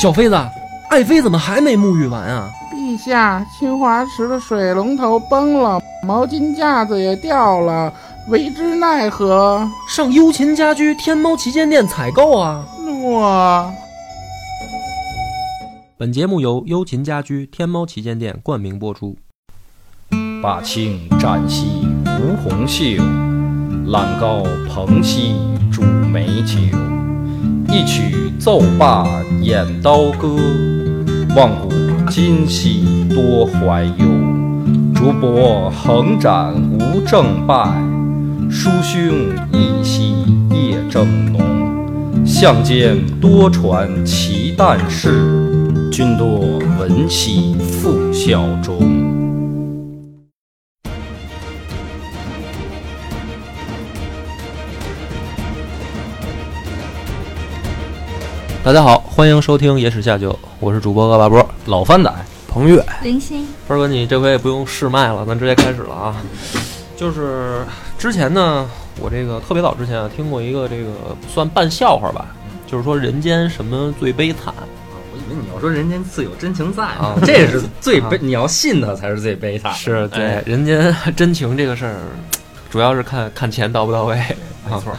小妃子，爱妃怎么还没沐浴完啊？陛下，清华池的水龙头崩了，毛巾架子也掉了，为之奈何？上优琴家居天猫旗舰店采购啊！我。本节目由优琴家居天猫旗舰店冠名播出。把青展兮吴红袖，揽高蓬兮煮美酒。一曲奏罢演刀歌，望古今兮多怀忧。竹帛横展无正败，书兄一兮夜正浓。相间多传奇诞事，君多闻兮复效忠。大家好，欢迎收听《野史下酒》，我是主播恶霸波，老番仔彭越，林星，波哥，你这回也不用试麦了，咱直接开始了啊。就是之前呢，我这个特别早之前啊，听过一个这个算半笑话吧，就是说人间什么最悲惨啊？我以为你要说人间自有真情在啊，这是最悲，你要信他才是最悲惨。是对人间真情这个事儿，主要是看看钱到不到位，没错。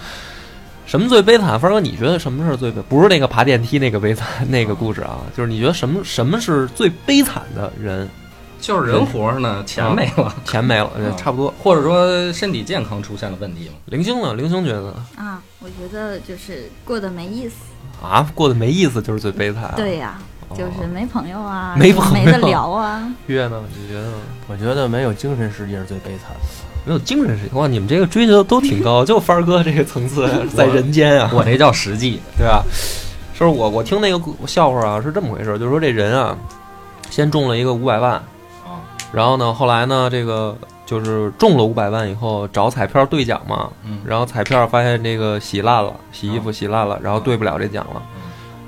什么最悲惨？凡哥，你觉得什么事儿最悲？不是那个爬电梯那个悲惨那个故事啊，就是你觉得什么什么是最悲惨的人？就是人活着呢，钱没了，钱没了，差不多，或者说身体健康出现了问题嘛？零星呢？零星觉得啊，我觉得就是过得没意思啊，过得没意思就是最悲惨。对呀，就是没朋友啊，没朋友，没得聊啊。月呢？你觉得？我觉得没有精神世界是最悲惨的。没有精神世界哇！你们这个追求都挺高，就帆儿哥这个层次在人间啊，我这叫实际，对吧？就是我我听那个笑话啊，是这么回事，就是说这人啊，先中了一个五百万，然后呢，后来呢，这个就是中了五百万以后找彩票兑奖嘛，然后彩票发现这个洗烂了，洗衣服洗烂了，然后兑不了这奖了，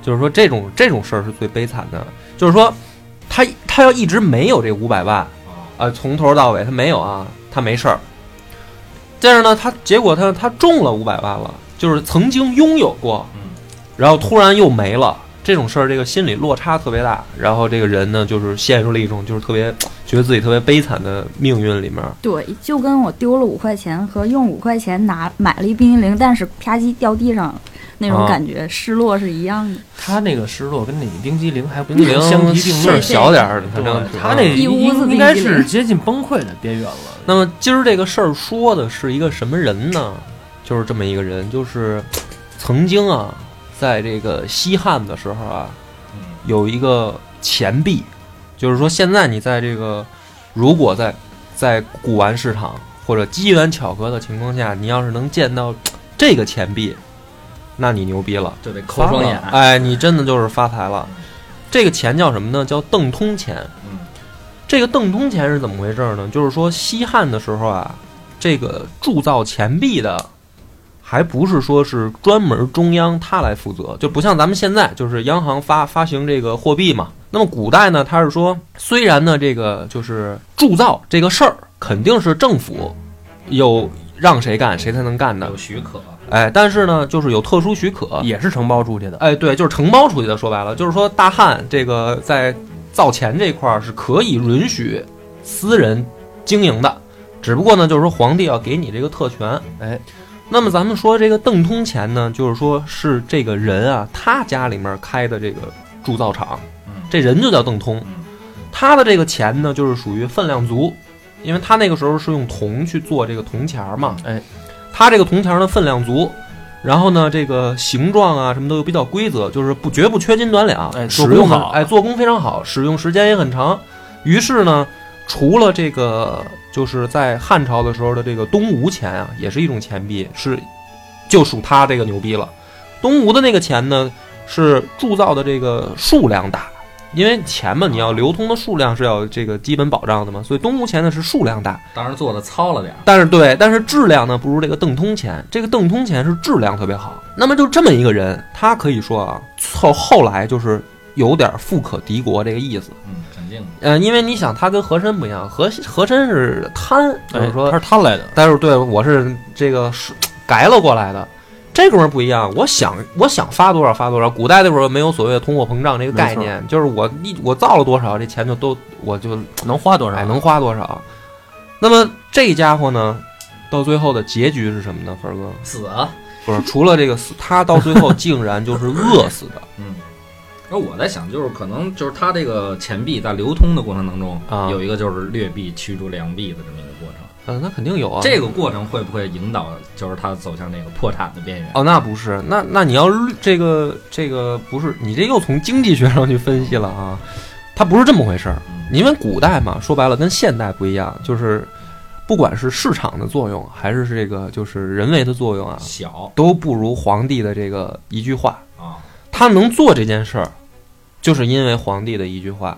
就是说这种这种事儿是最悲惨的，就是说他他要一直没有这五百万，啊，从头到尾他没有啊。他没事儿，但是呢，他结果他他中了五百万了，就是曾经拥有过，然后突然又没了，这种事儿，这个心理落差特别大，然后这个人呢，就是陷入了一种就是特别觉得自己特别悲惨的命运里面。对，就跟我丢了五块钱和用五块钱拿买了一冰激凌，但是啪叽掉地上。那种感觉失落是一样的。他那个失落跟那个冰激凌还冰激凌相提并论，小点儿的，反正他那应该是接近崩溃的边缘了。那么今儿这个事儿说的是一个什么人呢？就是这么一个人，就是曾经啊，在这个西汉的时候啊，有一个钱币，就是说现在你在这个如果在在古玩市场或者机缘巧合的情况下，你要是能见到这个钱币。那你牛逼了，就得抠双眼。哎，你真的就是发财了。这个钱叫什么呢？叫邓通钱。嗯，这个邓通钱是怎么回事呢？就是说西汉的时候啊，这个铸造钱币的，还不是说是专门中央他来负责，就不像咱们现在，就是央行发发行这个货币嘛。那么古代呢，他是说，虽然呢，这个就是铸造这个事儿，肯定是政府有让谁干谁才能干的，有许可。哎，但是呢，就是有特殊许可，也是承包出去的。哎，对，就是承包出去的。说白了，就是说大汉这个在造钱这块儿是可以允许私人经营的，只不过呢，就是说皇帝要给你这个特权。哎，那么咱们说这个邓通钱呢，就是说是这个人啊，他家里面开的这个铸造厂，这人就叫邓通，他的这个钱呢，就是属于分量足，因为他那个时候是用铜去做这个铜钱嘛。哎。它这个铜钱的分量足，然后呢，这个形状啊什么都有比较规则，就是不绝不缺斤短两，哎，使用好，哎，做工非常好，使用时间也很长。于是呢，除了这个，就是在汉朝的时候的这个东吴钱啊，也是一种钱币，是就属它这个牛逼了。东吴的那个钱呢，是铸造的这个数量大。因为钱嘛，你要流通的数量是要这个基本保障的嘛，所以东吴钱呢是数量大，当然做的糙了点，但是对，但是质量呢不如这个邓通钱，这个邓通钱是质量特别好。那么就这么一个人，他可以说啊，后后来就是有点富可敌国这个意思。嗯，肯定。呃，因为你想，他跟和珅不一样，和和珅是贪，就是说他是贪来的，但是对我是这个是 改了过来的。这哥们儿不一样，我想我想发多少发多少。古代那会儿没有所谓的通货膨胀这个概念，就是我一我造了多少，这钱就都我就能花多少？哎，能花多少？那么这家伙呢，到最后的结局是什么呢？粉哥死啊！不是，除了这个死，他到最后竟然就是饿死的。嗯。那我在想，就是可能就是他这个钱币在流通的过程当中，啊有一个就是劣币驱逐良币的这么一个嗯，那肯定有啊。这个过程会不会引导，就是他走向那个破产的边缘？哦，那不是，那那你要这个这个不是，你这又从经济学 上去分析了啊，它不是这么回事儿。因为古代嘛，说白了跟现代不一样，就是不管是市场的作用，还是这个就是人为的作用啊，小都不如皇帝的这个一句话。啊，他能做这件事儿，就是因为皇帝的一句话，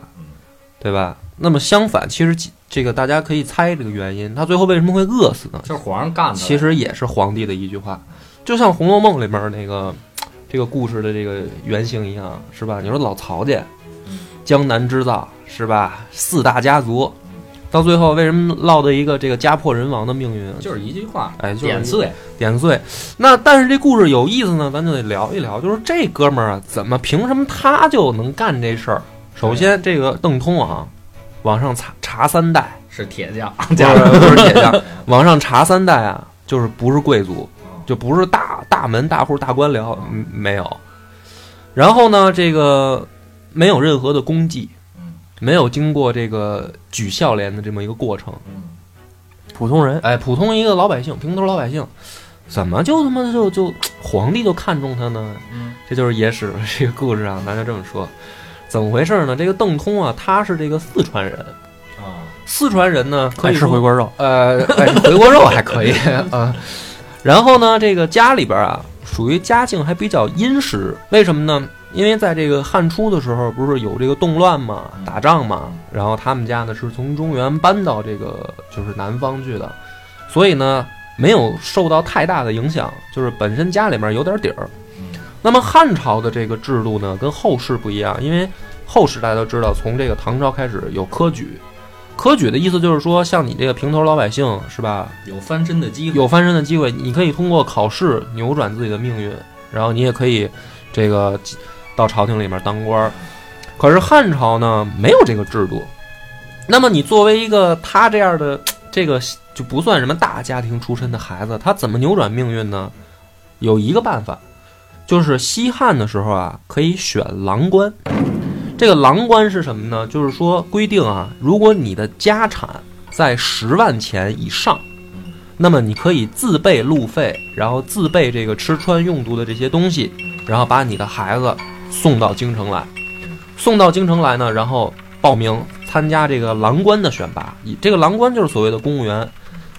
对吧？那么相反，其实这个大家可以猜这个原因，他最后为什么会饿死呢？就是皇上干的。其实也是皇帝的一句话，就像《红楼梦》里面那个这个故事的这个原型一样，是吧？你说老曹家，江南织造是吧？四大家族，到最后为什么落得一个这个家破人亡的命运？就是一句话，哎，就是点碎，点碎。那但是这故事有意思呢，咱就得聊一聊，就是这哥们儿啊，怎么凭什么他就能干这事儿？首先，这个邓通啊，往上查查三代。是铁匠，不是 不是铁匠，往上查三代啊，就是不是贵族，就不是大大门大户大官僚，嗯，没有。然后呢，这个没有任何的功绩，没有经过这个举孝廉的这么一个过程，普通人，哎，普通一个老百姓，平头老百姓，怎么就他妈就就皇帝就看中他呢？嗯，这就是野史这个故事啊，咱就这么说，怎么回事呢？这个邓通啊，他是这个四川人啊，四川人呢可以爱吃回锅肉，呃，爱吃回锅肉还可以啊。然后呢，这个家里边啊，属于家境还比较殷实，为什么呢？因为在这个汉初的时候，不是有这个动乱嘛，打仗嘛，然后他们家呢是从中原搬到这个就是南方去的，所以呢没有受到太大的影响，就是本身家里面有点底儿。那么汉朝的这个制度呢，跟后世不一样，因为后世大家都知道，从这个唐朝开始有科举，科举的意思就是说，像你这个平头老百姓是吧，有翻身的机会，有翻身的机会，你可以通过考试扭转自己的命运，然后你也可以这个到朝廷里面当官儿。可是汉朝呢，没有这个制度。那么你作为一个他这样的这个就不算什么大家庭出身的孩子，他怎么扭转命运呢？有一个办法，就是西汉的时候啊，可以选郎官。这个郎官是什么呢？就是说规定啊，如果你的家产在十万钱以上，那么你可以自备路费，然后自备这个吃穿用度的这些东西，然后把你的孩子送到京城来。送到京城来呢，然后报名参加这个郎官的选拔。以这个郎官就是所谓的公务员。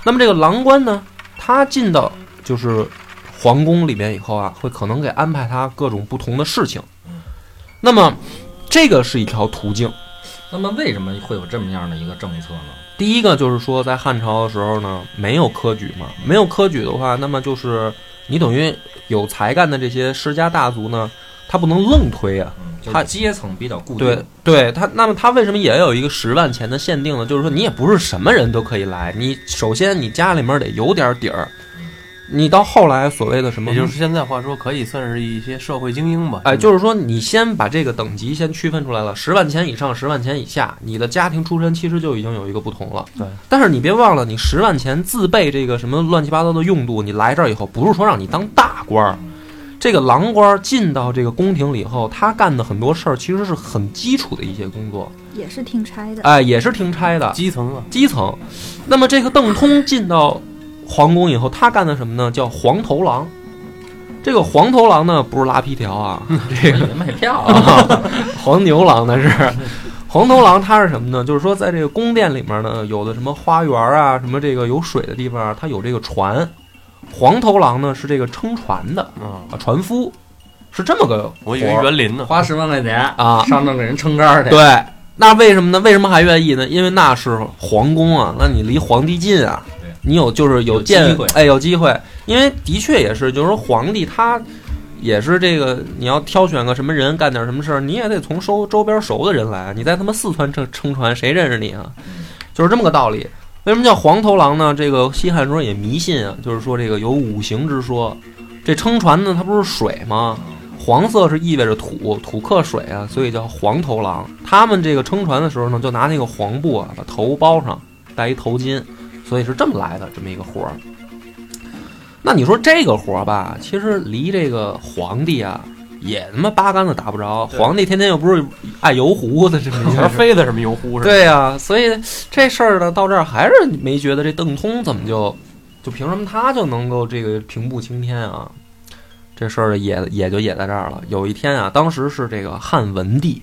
那么这个郎官呢，他进到就是皇宫里面以后啊，会可能给安排他各种不同的事情。那么这个是一条途径。那么为什么会有这么样的一个政策呢？第一个就是说，在汉朝的时候呢，没有科举嘛，没有科举的话，那么就是你等于有才干的这些世家大族呢，他不能愣推啊。他阶层比较固定，对对，他那么他为什么也有一个十万钱的限定呢？就是说你也不是什么人都可以来，你首先你家里面得有点底儿，你到后来所谓的什么，也就是现在话说，可以算是一些社会精英吧。哎，就是说你先把这个等级先区分出来了，十万钱以上、十万钱以下，你的家庭出身其实就已经有一个不同了。对，但是你别忘了，你十万钱自备这个什么乱七八糟的用度，你来这儿以后不是说让你当大官儿。这个郎官进到这个宫廷里以后，他干的很多事儿其实是很基础的一些工作，也是听差的。哎，也是听差的，基层啊，基层。那么这个邓通进到皇宫以后，他干的什么呢？叫黄头郎。这个黄头郎呢，不是拉皮条啊，这个卖票啊，黄牛郎那是。黄头郎他是什么呢？就是说，在这个宫殿里面呢，有的什么花园啊，什么这个有水的地方，他有这个船。黄头郎呢是这个撑船的啊，船夫是这么个。我以为园林呢，花十万块钱啊，上那给人撑杆去。对，那为什么呢？为什么还愿意呢？因为那是皇宫啊，那你离皇帝近啊，你有就是有见哎有机会。因为的确也是，就是说皇帝他也是这个，你要挑选个什么人干点什么事儿，你也得从周周边熟的人来。你在他妈四川撑撑船，谁认识你啊？就是这么个道理。为什么叫黄头狼呢？这个西汉时候也迷信啊，就是说这个有五行之说，这撑船呢，它不是水吗？黄色是意味着土，土克水啊，所以叫黄头狼。他们这个撑船的时候呢，就拿那个黄布啊，把头包上，戴一头巾，所以是这么来的这么一个活儿。那你说这个活儿吧，其实离这个皇帝啊，也他妈八竿子打不着。皇帝天天又不是爱油壶的这么一个全飞的什么油壶是吧？对呀、所以这事儿呢，到这儿还是没觉得这邓通怎么就就凭什么他就能够这个平步青天啊？这事儿也也就也在这儿了。有一天啊，当时是这个汉文帝，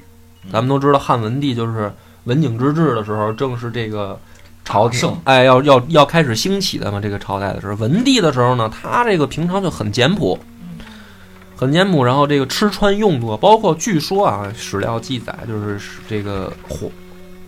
咱们都知道汉文帝就是文景之治的时候，正是这个朝廷盛哎要要要开始兴起的嘛。这个朝代的时候，文帝的时候呢，他这个平常就很简朴。很简朴，然后这个吃穿用度，包括据说啊，史料记载就是这个皇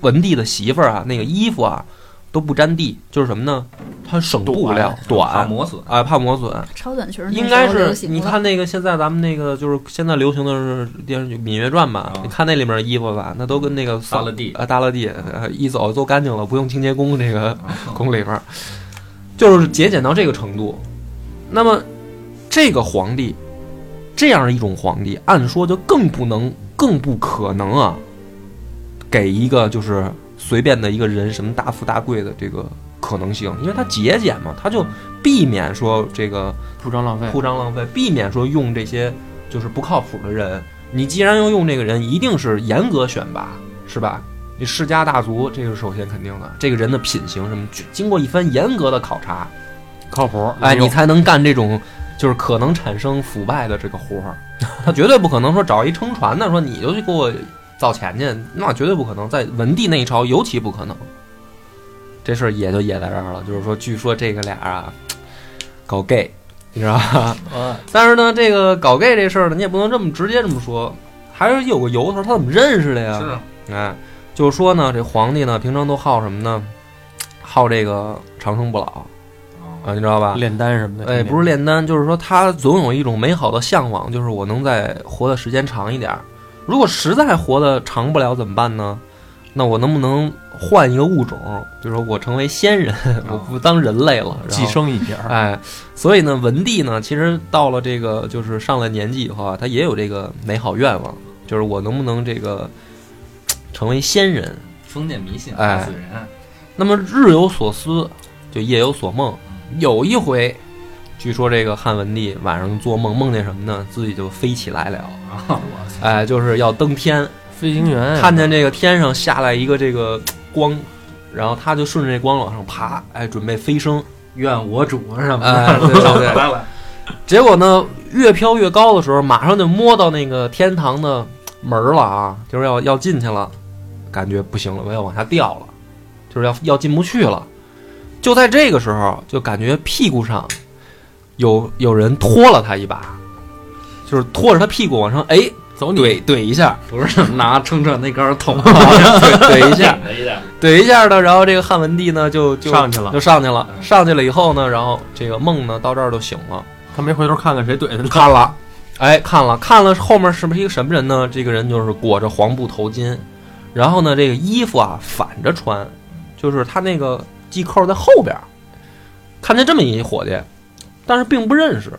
文帝的媳妇儿啊，那个衣服啊都不沾地，就是什么呢？它省布料短怕短磨损。啊，怕磨损。超短裙儿应该是你看那个现在咱们那个就是现在流行的是电视剧《芈月传》吧？啊你看那里面的衣服吧，那都跟那个大了地啊，大了地，呃一走都干净了，不用清洁工这个 宫里边儿，就是节俭到这个程度。那么这个皇帝，这样一种皇帝，按说就更不能、更不可能啊，给一个就是随便的一个人什么大富大贵的这个可能性，因为他节俭嘛，他就避免说这个铺张浪费。铺张浪费，避免说用这些就是不靠谱的人。你既然要用这个人，一定是严格选拔，是吧？你世家大族，这个是首先肯定的。这个人的品行什么，经过一番严格的考察，靠谱，哎，你才能干这种就是可能产生腐败的这个活儿。他绝对不可能说找一撑船的说你就去给我造钱去，那绝对不可能。在文帝那一朝尤其不可能。这事儿也就也在这儿了，就是说，据说这个俩啊搞 gay，你知道吧？啊但是呢，这个搞 gay 这事儿呢，你也不能这么直接这么说，还是有个由头。他怎么认识的呀？是哎，就是说呢，这皇帝呢，平常都好什么呢？好这个长生不老啊，你知道吧？炼丹什么的。哎，不是炼丹，就是说他总有一种美好的向往，就是我能在活的时间长一点儿。如果实在活得长不了怎么办呢？那我能不能换一个物种？比如说我成为仙人，我不当人类了，寄生一点儿。哎，所以呢，文帝呢，其实到了这个就是上了年纪以后啊，他也有这个美好愿望，就是我能不能这个成为仙人？封建迷信，哎害死人。那么日有所思，就夜有所梦。有一回，据说这个汉文帝晚上做梦，梦见什么呢？自己就飞起来了，啊，哎，就是要登天，飞行员看见这个天上下来一个这个光，然后他就顺着这光往上爬，哎，准备飞升。愿我主什么哎，对对结果呢，越飘越高的时候，马上就摸到那个天堂的门了啊，就是要要进去了，感觉不行了，我要往下掉了，就是要要进不去了。就在这个时候，就感觉屁股上有有人拖了他一把，就是拖着他屁股往上，哎，走你怼怼一下，不是拿撑着那杆儿捅 怼怼一下，了一下，怼一下呢，然后这个汉文帝呢就就上去了就上去了，上去了以后呢，然后这个梦呢到这儿就醒了。他没回头看看谁怼的呢。看了，哎，看了看了，后面是不是一个什么人呢？这个人就是裹着黄布头巾，然后呢，这个衣服啊反着穿，就是他那个系扣在后边。看见这么一伙计，但是并不认识。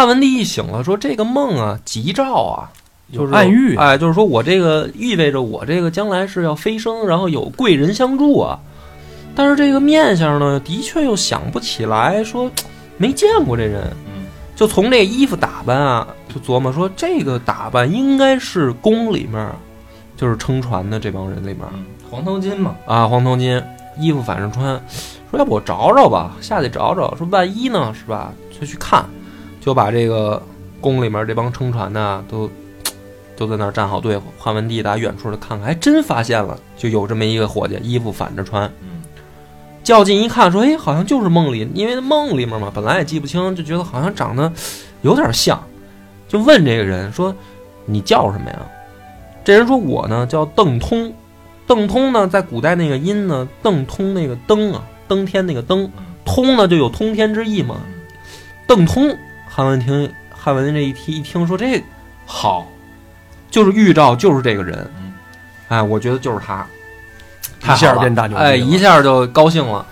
汉文帝一醒了，说这个梦啊，吉兆啊，就是暗喻哎，就是说我这个意味着我这个将来是要飞升，然后有贵人相助啊。但是这个面相呢，的确又想不起来，说没见过这人。嗯，就从这衣服打扮啊，就琢磨说这个打扮应该是宫里面，就是撑船的这帮人里面嗯黄头巾嘛，啊，黄头巾，衣服反正穿，说要不我找找吧，下去找找，说万一呢，是吧？就去看，就把这个宫里面这帮撑船的都都在那儿站好队。汉文帝打远处的看看，还真发现了，就有这么一个伙计，衣服反着穿。较近一看，说：“哎，好像就是梦里，因为梦里面嘛，本来也记不清，就觉得好像长得有点像，就问这个人说：‘你叫什么呀？’这人说：‘我呢叫邓通。邓通呢，在古代那个音呢，邓通那个登啊，登天那个登，通呢就有通天之意嘛。邓通，汉文听汉文这一听一听说这好，就是预兆，就是这个人嗯，哎，我觉得就是他，一下变大牛了哎，一下就高兴了。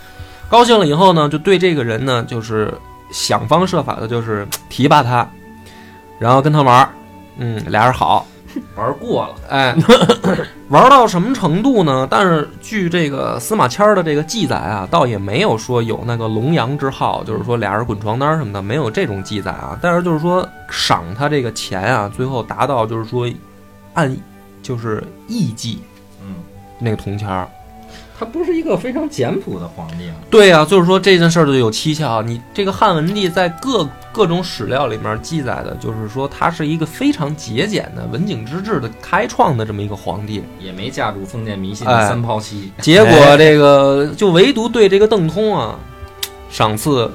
高兴了以后呢，就对这个人呢，就是想方设法的，就是提拔他，然后跟他玩儿，嗯，俩人好，玩过了，哎，玩到什么程度呢？但是据这个司马迁儿的这个记载啊，倒也没有说有那个龙阳之好，就是说俩人滚床单什么的，没有这种记载啊。但是就是说赏他这个钱啊，最后达到就是说按就是亿计嗯，那个铜钱儿。他不是一个非常简朴的皇帝啊，对呀、就是说这件事儿就有蹊跷。你这个汉文帝在各各种史料里面记载的，就是说他是一个非常节俭的文景之治的开创的这么一个皇帝。也没架住封建迷信哎的三抛妻，结果这个就唯独对这个邓通啊，赏赐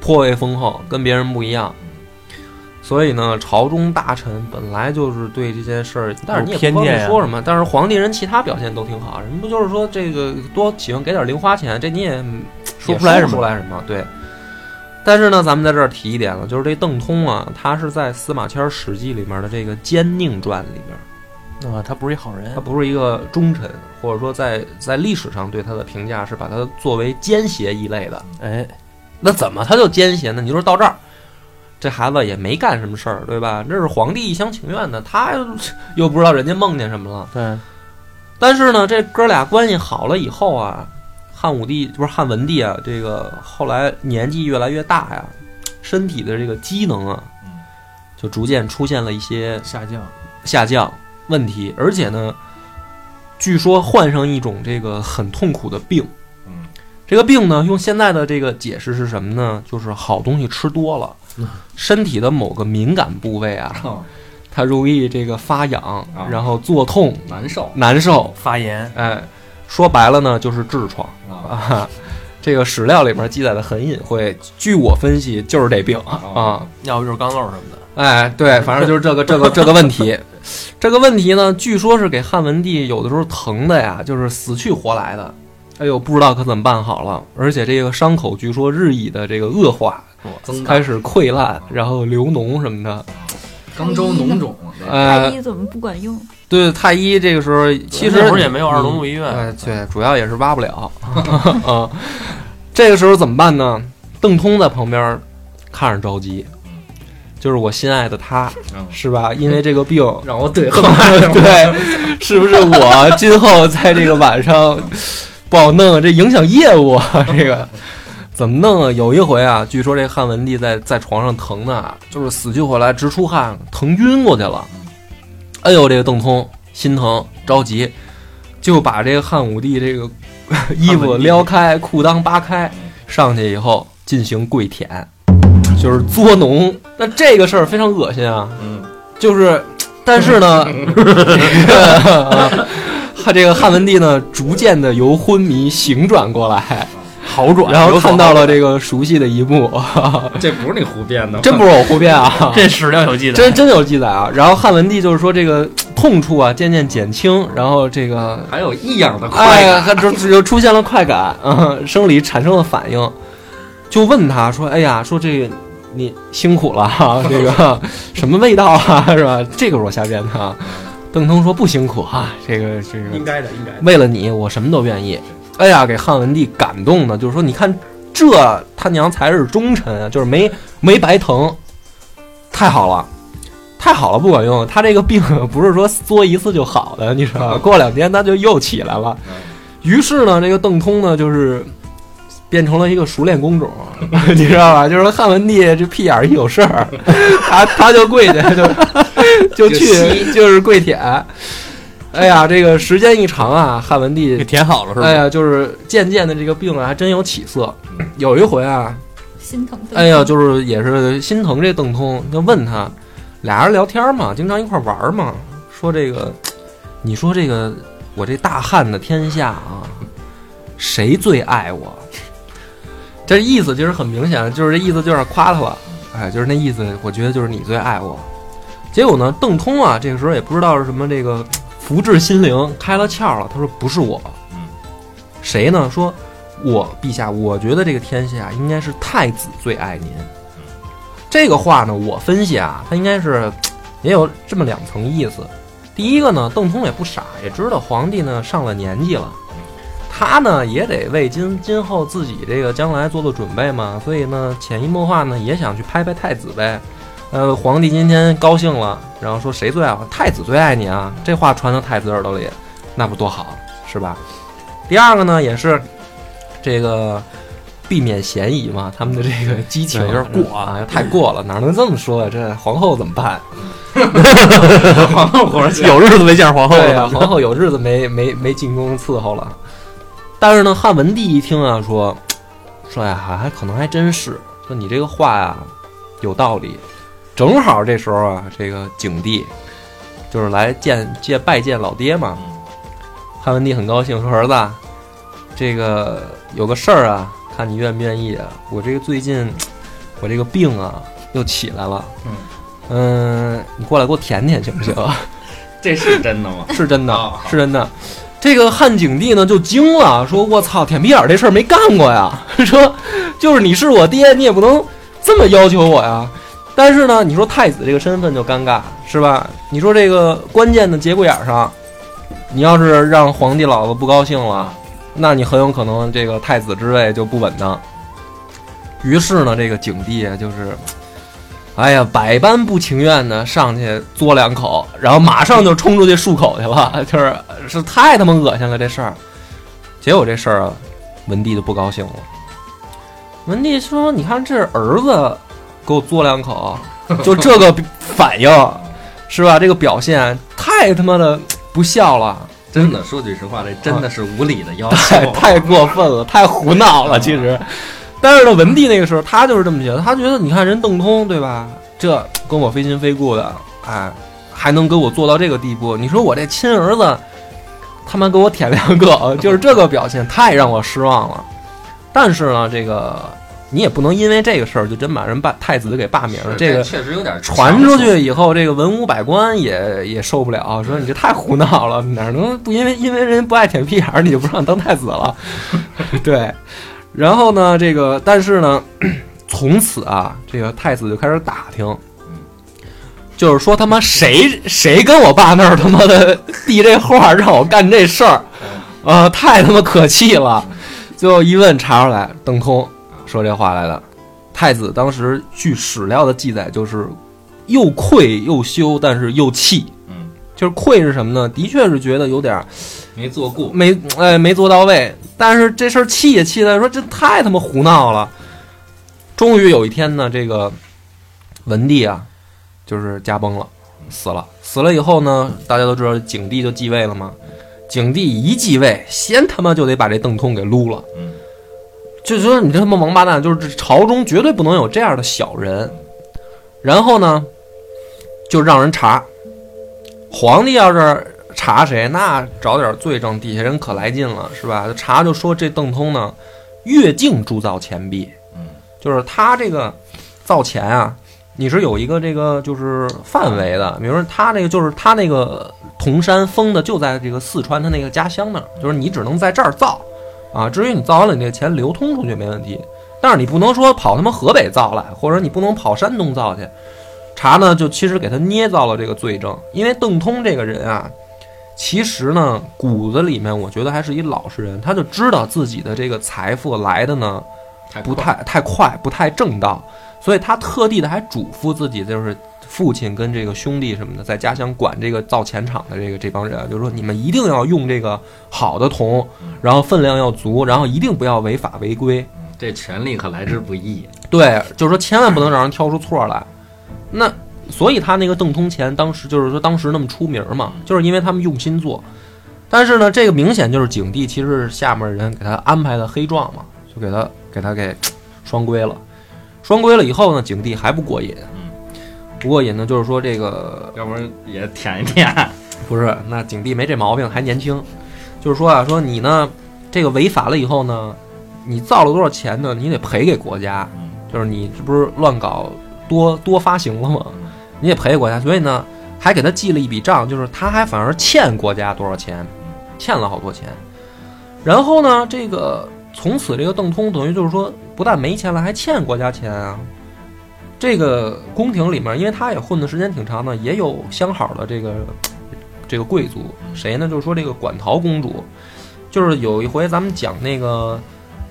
颇为丰厚，跟别人不一样。所以呢，朝中大臣本来就是对这件事儿，但是你也不方便说什么。但是皇帝人其他表现都挺好，人不就是说这个多喜欢给点零花钱，这你也说不出来什么说不出来什么。对。但是呢，咱们在这儿提一点了，就是这邓通啊，他是在司马迁《史记》里面的这个《奸佞传》里边，啊，他不是一好人他，不是一个忠臣，或者说在在历史上对他的评价是把他作为奸邪一类的。哎，那怎么他就奸邪呢？你说到这儿，这孩子也没干什么事儿，对吧？这是皇帝一厢情愿的，他 又不知道人家梦见什么了。对，但是呢，这哥俩关系好了以后啊，汉武帝不是汉文帝啊，这个后来年纪越来越大呀，身体的这个机能啊嗯，就逐渐出现了一些下降，下降问题，而且呢，据说患上一种这个很痛苦的病。嗯，这个病呢，用现在的这个解释是什么呢？就是好东西吃多了，身体的某个敏感部位啊，哦它容易这个发痒，然后作痛、难受难受。发炎，哎，说白了呢，就是痔疮啊，啊。这个史料里面记载的很隐晦，据我分析就是这病啊。要不就是肛瘘什么的，哎，对，反正就是这个这个这个问题。这个问题呢，据说是给汉文帝有的时候疼的呀，就是死去活来的。哎呦，不知道可怎么办好了。而且这个伤口据说日益的这个恶化，开始溃烂，然后流脓什么的。肛周脓肿，这太呃，医怎么不管用？对，太医这个时候其实那会儿也没有二龙路医院，哎，对，主要也是挖不了啊。这个时候怎么办呢？邓通在旁边看着着急，就是我心爱的他，嗯是吧？因为这个病，让我怼对恨 对，是不是我今后在这个晚上不好弄啊，这影响业务啊？这个怎么弄啊？有一回啊，据说这汉文帝在在床上疼呢，就是死去活来，直出汗，疼晕过去了。哎呦，这个邓通心疼着急，就把这个汉武帝这个衣服撩开，裤裆扒开，上去以后进行跪舔，就是作农。那这个事儿非常恶心啊。嗯，就是，但是呢，这 个 他这个汉文帝呢，逐渐的由昏迷醒转过来，好转，然后看到了这个熟悉的一幕，这不是你胡编的，真不是我胡编啊，这史料有记载，真真有记载啊。然后汉文帝就是说这个痛处啊渐渐减轻，然后这个还有异样的快哎，感，还就就出现了快感，嗯，生理产生了反应，就问他说：“哎呀，说这个你辛苦了哈，这个什么味道啊，是吧？这个是我瞎编的啊。”邓通说：“不辛苦哈，这个这个应该的，应该的。为了你，我什么都愿意。”哎呀，给汉文帝感动的，就是说，你看这他娘才是忠臣啊，就是没没白疼，太好了。太好了，不管用。他这个病不是说作一次就好的，你知道吧？过两天他就又起来了。于是呢，这个邓通呢，就是变成了一个熟练工种，你知道吧？就是说汉文帝这屁眼儿一有事儿，他他就跪下就就 就去就是跪舔。哎呀，这个时间一长啊，汉文帝给舔好了是吧？哎呀，就是渐渐的这个病啊，还真有起色。有一回啊，心疼。哎呀，就是也是心疼这邓通，就问他，俩人聊天嘛，经常一块玩嘛，说这个，你说这个我这大汉的天下啊，谁最爱我？这意思其实很明显，就是这意思就是夸他了，哎，就是那意思，我觉得就是你最爱我。结果呢，邓通啊，这个时候也不知道是什么这个福至心灵，开了窍了。他说不是我，嗯谁呢？说我陛下，我觉得这个天下应该是太子最爱您。这个话呢，我分析啊，他应该是也有这么两层意思。第一个呢，邓通也不傻，也知道皇帝呢上了年纪了，他呢也得为今今后自己这个将来做做准备嘛，所以呢潜移默化呢也想去拍拍太子呗。呃，皇帝今天高兴了，然后说谁最爱我？太子最爱你啊！这话传到太子耳朵里，那不多好是吧？第二个呢也是这个避免嫌疑嘛，他们的这个 激情有点过啊，太过了，哪能这么说呀？这皇后怎么办？皇后活着有日子没见着皇后了，皇后有日子没没没进宫伺候了。但是呢，汉文帝一听啊，说说呀，还还可能还真是，说你这个话呀有道理。正好这时候啊，这个景帝就是来见见拜见老爹嘛。汉文帝很高兴，说儿子啊，这个有个事儿啊，看你愿不愿意啊。我这个最近 我这个病啊又起来了，嗯，你过来给我舔舔行不行？这是真的吗？是真的啊，是真的。这个汉景帝呢就惊了，说：“我操，舔屁眼儿这事儿没干过呀！说就是你是我爹，你也不能这么要求我呀。但是呢，你说太子这个身份就尴尬，是吧？你说这个关键的节骨眼上，你要是让皇帝老子不高兴了，那你很有可能这个太子之位就不稳当。于是呢，这个景帝啊，就是，哎呀，百般不情愿的上去嘬两口，然后马上就冲出去漱口去了，就是是太他妈恶心了这事儿。结果这事儿啊，文帝就不高兴了。文帝说：“你看，这儿子给我嘬两口，就这个反应，是吧？这个表现太他妈的 不孝了。”真的，说句实话，这真的是无理的要太求。太过分了，太胡闹了。其实，但是呢，文帝那个时候他就是这么觉得，他觉得你看人邓通对吧？这跟我非亲非故的，哎，还能跟我做到这个地步？你说我这亲儿子，他妈给我舔两个，就是这个表现太让我失望了。但是呢，这个你也不能因为这个事儿就真把人罢太子给罢免了。这个确实有点传出去以后，这个文武百官也也受不了，说你这太胡闹了，哪能不因为因为人不爱舔屁眼儿，你就不让当太子了？对，然后呢，这个但是呢，从此啊，这个太子就开始打听，就是说他妈谁谁跟我爸那儿他妈的递这话让我干这事儿，啊、太他妈可气了。最后一问查出来，邓通说这话来的。太子当时据史料的记载，就是又愧又羞，但是又气。嗯，就是愧是什么呢？的确是觉得有点儿没做过。没哎没做到位，但是这事儿气也气的说这太他妈胡闹了。终于有一天呢，这个文帝啊，就是驾崩了，死了。死了以后呢，大家都知道景帝就继位了嘛。景帝一继位，先他妈就得把这邓通给撸了。嗯，就是说你这他妈王八蛋，就是这朝中绝对不能有这样的小人。然后呢，就让人查。皇帝要是查谁，那找点罪证，底下人可来劲了，是吧？查就说这邓通呢，越境铸造钱币，嗯，就是他这个造钱啊，你是有一个这个就是范围的，比如说他那个就是他那个铜山封的就在这个四川他那个家乡那儿，就是你只能在这儿造，啊，至于你造完了，你这钱流通出去没问题，但是你不能说跑他妈河北造来，或者你不能跑山东造去。查呢，就其实给他捏造了这个罪证，因为邓通这个人啊，其实呢骨子里面我觉得还是一老实人，他就知道自己的这个财富来的呢不太太快，不太正道，所以他特地的还嘱咐自己，就是父亲跟这个兄弟什么的，在家乡管这个造钱厂的这个这帮人，就是说你们一定要用这个好的铜，然后分量要足，然后一定不要违法违规。这权力可来之不易。对，就是说千万不能让人挑出错来。那所以他那个邓通钱当时就是说当时那么出名嘛，就是因为他们用心做。但是呢，这个明显就是景帝其实是下面人给他安排的黑状嘛，就给他给他给双规了。双规了以后呢，景帝还不过瘾，不过也呢，就是说这个要不然也舔一舔。不是，那景帝没这毛病，还年轻。就是说啊，说你呢，这个违法了以后呢，你造了多少钱呢？你得赔给国家。就是你这不是乱搞多多发行了吗？你得赔给国家，所以呢，还给他记了一笔账，就是他还反而欠国家多少钱，欠了好多钱。然后呢，这个从此这个邓通等于就是说，不但没钱了，还欠国家钱啊。这个宫廷里面，因为他也混的时间挺长的，也有相好的这个这个贵族，谁呢？就是说这个馆陶公主，就是有一回咱们讲那个，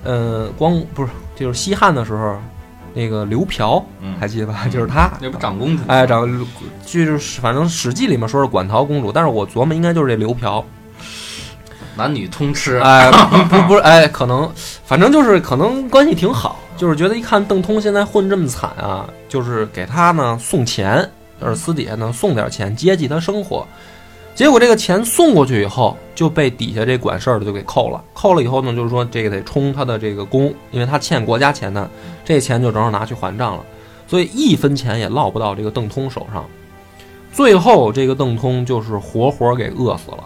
呃，光不是就是西汉的时候，那个刘嫖，嗯还记得吧？就是他，那不长公主？哎，长就是反正《史记》里面说是馆陶公主，但是我琢磨应该就是这刘嫖，男女通吃。哎，不不不是，哎，可能反正就是可能关系挺好，就是觉得一看邓通现在混这么惨啊，就是给他呢送钱，而私底下呢送点钱接济他生活。结果这个钱送过去以后，就被底下这管事儿的就给扣了。扣了以后呢，就是说这个得充他的这个工，因为他欠国家钱呢，这钱就正好拿去还账了，所以一分钱也落不到这个邓通手上。最后这个邓通就是活活给饿死了，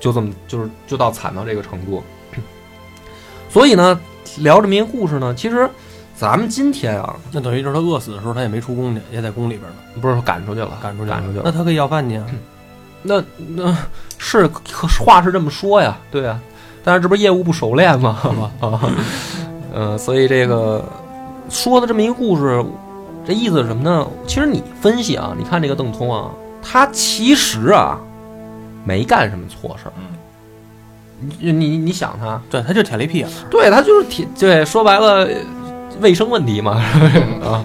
就这么就是就到惨到这个程度。所以呢，聊这么一个故事呢，其实咱们今天啊，那等于就是他饿死的时候，他也没出宫去，也在宫里边呢，不是说赶出去了，赶出去赶出去了那他可以要饭去啊。那那是话是这么说呀，对呀，但是这不是业务不熟练吗？啊 呃，所以这个说的这么一个故事，这意思是什么呢？其实你分析啊，你看这个邓通啊，他其实啊没干什么错事儿。你你你想他，对，他就舔雷屁眼儿。对他就是舔对，说白了，卫生问题嘛，啊，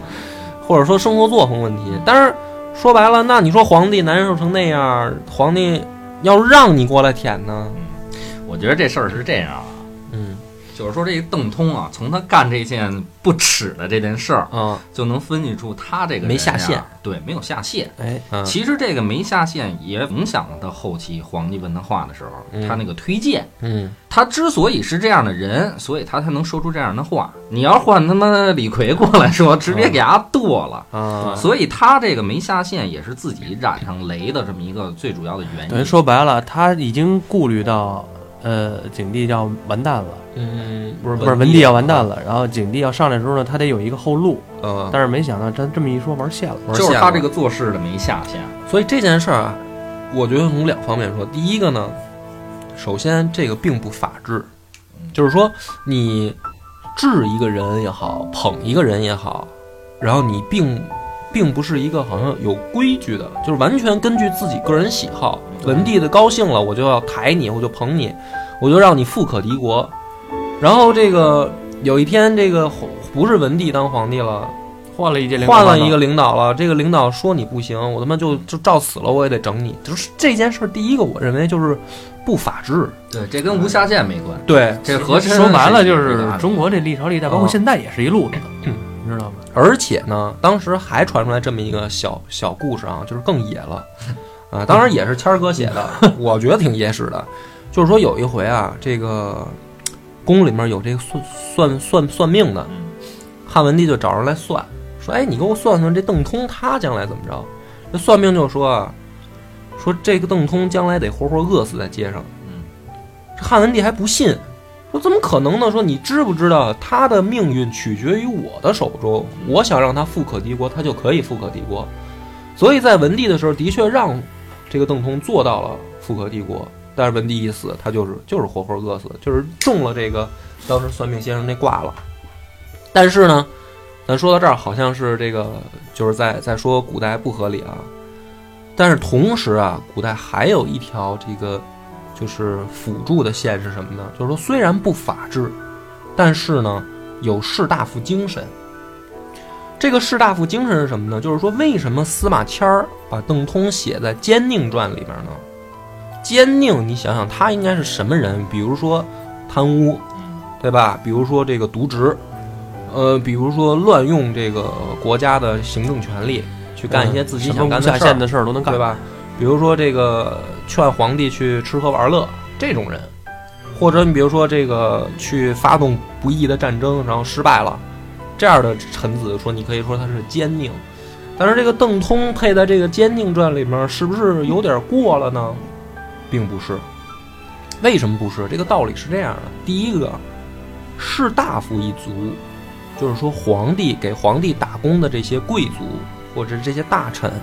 或者说生活作风问题。但是说白了，那你说皇帝难受成那样，皇帝要让你过来舔呢？我觉得这事儿是这样啊，嗯就是说这个邓通啊，从他干这件不耻的这件事儿，嗯，就能分析出他这个人没下线，对，没有下线。哎，嗯其实这个没下线也影响了他后期皇帝问他话的时候，嗯他那个推荐。嗯他之所以是这样的人，所以他才能说出这样的话。你要换他妈李逵过来说，直接给他剁了。嗯，所以他这个没下线，也是自己染上雷的这么一个最主要的原等于因。说白了，他已经顾虑到，呃，景帝要完蛋了，嗯，不是不是文帝要完蛋了，然后景帝要上来的时候呢，他得有一个后路。嗯，但是没想到，他这么一说，玩线了。就是他这个做事的没下限。所以这件事儿啊，我觉得从两方面说。第一个呢，首先这个并不法治，就是说你治一个人也好，捧一个人也好，然后你并并不是一个好像有规矩的，就是完全根据自己个人喜好。文帝的高兴了，我就要抬你，我就捧你，我就让你富可敌国。然后这个有一天，这个不是文帝当皇帝了，换了一届领导，换了一个领导了，这个领导说你不行，我他妈就就照死了，我也得整你。就是这件事儿，第一个我认为就是不法治。对，这跟无下限没关。对，这和珅说白了就是中国这历朝历代，包括现在也是一路子的，嗯你知道吗？而且呢，当时还传出来这么一个小小故事啊，就是更野了，啊，当然也是谦儿哥写的，我觉得挺野史的。就是说有一回啊，这个宫里面有这个算算算算命的，汉文帝就找人来算，说，哎，你给我算算这邓通他将来怎么着？这算命就说啊，说这个邓通将来得活活饿死在街上。这汉文帝还不信，说怎么可能呢？说你知不知道他的命运取决于我的手中？我想让他富可敌国，他就可以富可敌国。所以在文帝的时候，的确让这个邓通做到了富可敌国。但是文帝一死，他就是就是活活饿死，就是中了这个当时算命先生那卦了。但是呢，咱说到这儿，好像是这个就是在在说古代不合理啊。但是同时啊，古代还有一条这个就是辅助的线是什么呢？就是说虽然不法治，但是呢有士大夫精神。这个士大夫精神是什么呢？就是说为什么司马迁儿把邓通写在《奸佞传》里边呢？奸佞，你想想他应该是什么人？比如说贪污，对吧？比如说这个渎职，呃，比如说乱用这个国家的行政权力去干一些自己想干的事儿无下线，的事儿都能干，对？吧？比如说这个劝皇帝去吃喝玩乐这种人，或者你比如说这个去发动不义的战争，然后失败了，这样的臣子说你可以说他是奸佞。但是这个邓通配在这个《奸佞传》里面，是不是有点过了呢？并不是。为什么不是？这个道理是这样的：第一个，士大夫一族，就是说皇帝给皇帝打工的这些贵族或者这些大臣，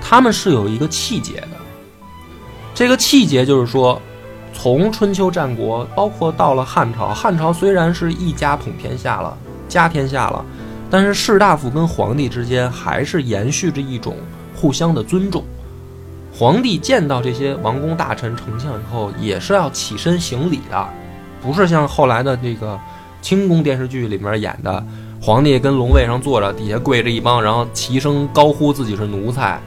他们是有一个气节的。这个气节就是说，从春秋战国，包括到了汉朝，汉朝虽然是一家统天下了，家天下了，但是士大夫跟皇帝之间还是延续着一种互相的尊重。皇帝见到这些王公大臣丞相以后，也是要起身行礼的，不是像后来的这个清宫电视剧里面演的，皇帝跟龙位上坐着，底下跪着一帮，然后齐声高呼自己是奴才。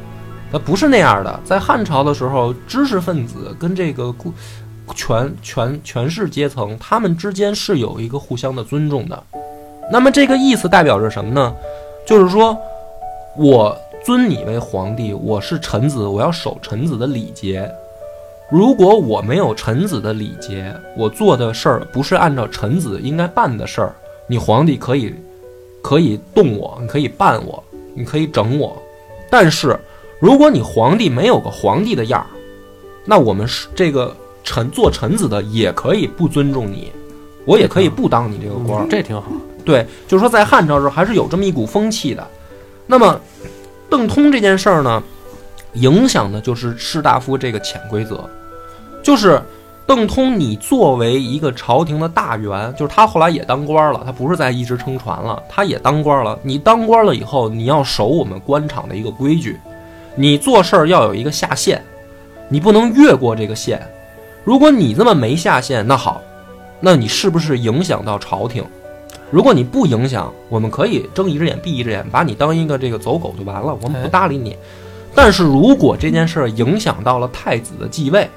他不是那样的，在汉朝的时候，知识分子跟这个权权权势阶层，他们之间是有一个互相的尊重的。那么这个意思代表着什么呢？就是说，我尊你为皇帝，我是臣子，我要守臣子的礼节。如果我没有臣子的礼节，我做的事儿不是按照臣子应该办的事儿，你皇帝可以可以动我，你可以办我，你可以整我，但是。如果你皇帝没有个皇帝的样儿，那我们是这个臣做臣子的也可以不尊重你，我也可以不当你这个官儿，这挺好。对，就是说在汉朝时候还是有这么一股风气的。那么邓通这件事儿呢，影响的就是士大夫这个潜规则，就是邓通你作为一个朝廷的大员，就是他后来也当官了，他不是在一直撑船了，他也当官了。你当官了以后，你要守我们官场的一个规矩。你做事儿要有一个下限，你不能越过这个线。如果你这么没下限，那好，那你是不是影响到朝廷？如果你不影响，我们可以睁一只眼闭一只眼，把你当一个这个走狗就完了，我们不搭理你。但是如果这件事儿影响到了太子的继位，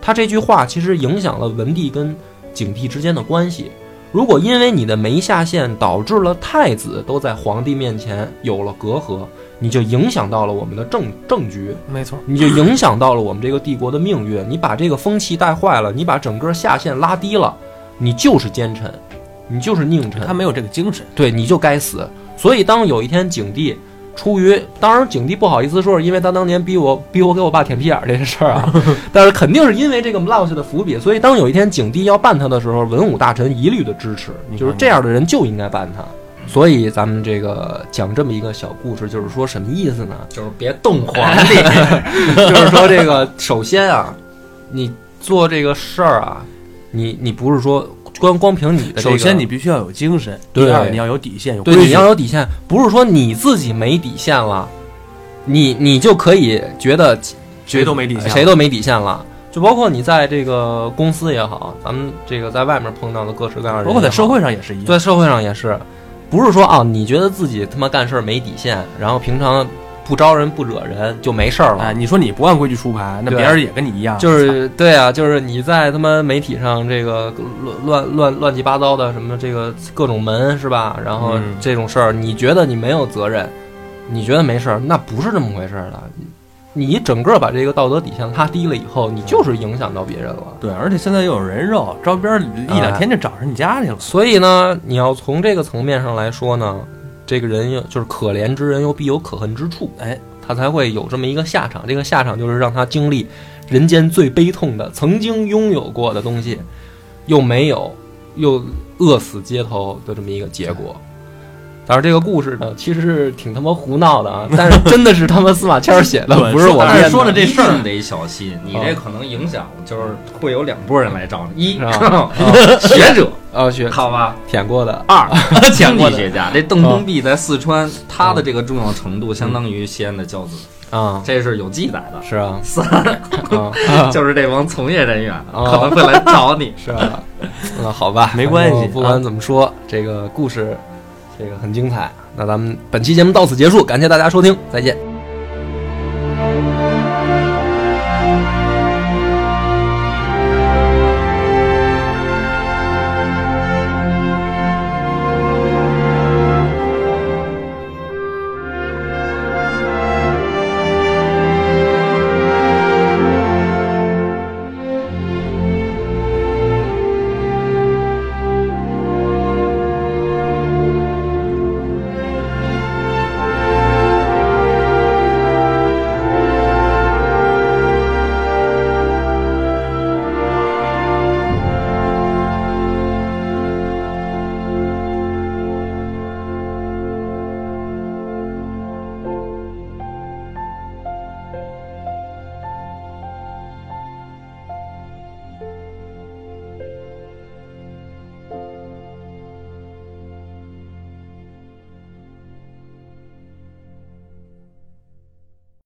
他这句话其实影响了文帝跟景帝之间的关系。如果因为你的没下限，导致了太子都在皇帝面前有了隔阂。你就影响到了我们的政政局，没错，你就影响到了我们这个帝国的命运。你把这个风气带坏了，你把整个下限拉低了，你就是奸臣，你就是佞臣。他没有这个精神，对，你就该死。所以当有一天景帝出于，当然景帝不好意思说是因为他当年逼我逼我给我爸舔屁眼这个事儿啊，但是肯定是因为这个落下的伏笔。所以当有一天景帝要办他的时候，文武大臣一律的支持，就是这样的人就应该办他。所以咱们这个讲这么一个小故事，就是说什么意思呢？就是别动皇帝，就是说这个 首先啊，你做这个事儿啊，你你不是说光光凭你的，首先你必须要有精神，第二你要有底线，有对你要有底线，不是说你自己没底线了，你你就可以觉得谁都没底线，谁都没底线了。就包括你在这个公司也好，咱们这个在外面碰到的各式各样的人，包括在社会上也是一样，在社会上也是。不是说啊，你觉得自己他妈干事没底线，然后平常不招人不惹人就没事儿了？哎，你说你不按规矩出牌，那别人也跟你一样。就是对啊，就是你在他妈媒体上这个乱乱乱乱七八糟的什么这个各种门是吧？然后这种事儿，你觉得你没有责任，你觉得没事儿，那不是这么回事儿的。你整个把这个道德底线拉低了以后，你就是影响到别人了。对，而且现在又有人肉，招边一两天就找上你家去了。所以呢，你要从这个层面上来说呢，这个人又就是可怜之人又必有可恨之处，哎，他才会有这么一个下场。这个下场就是让他经历人间最悲痛的，曾经拥有过的东西，又没有，又饿死街头的这么一个结果。但是这个故事呢，其实是挺他妈胡闹的啊！但是真的是他妈司马迁写的，不是我但是说的。这事儿得小心，你这可能影响，就是会有两拨人来找你：一 学者啊，学好吧，舔过的；二经济学家。这邓通弼在四川，他的这个重要程度相当于西安的交子啊，这是有记载的。是啊，三就是这帮从业人员可能会来找你，是吧？那好吧，没关系，不管怎么说，这个故事。这个很精彩，那咱们本期节目到此结束，感谢大家收听，再见。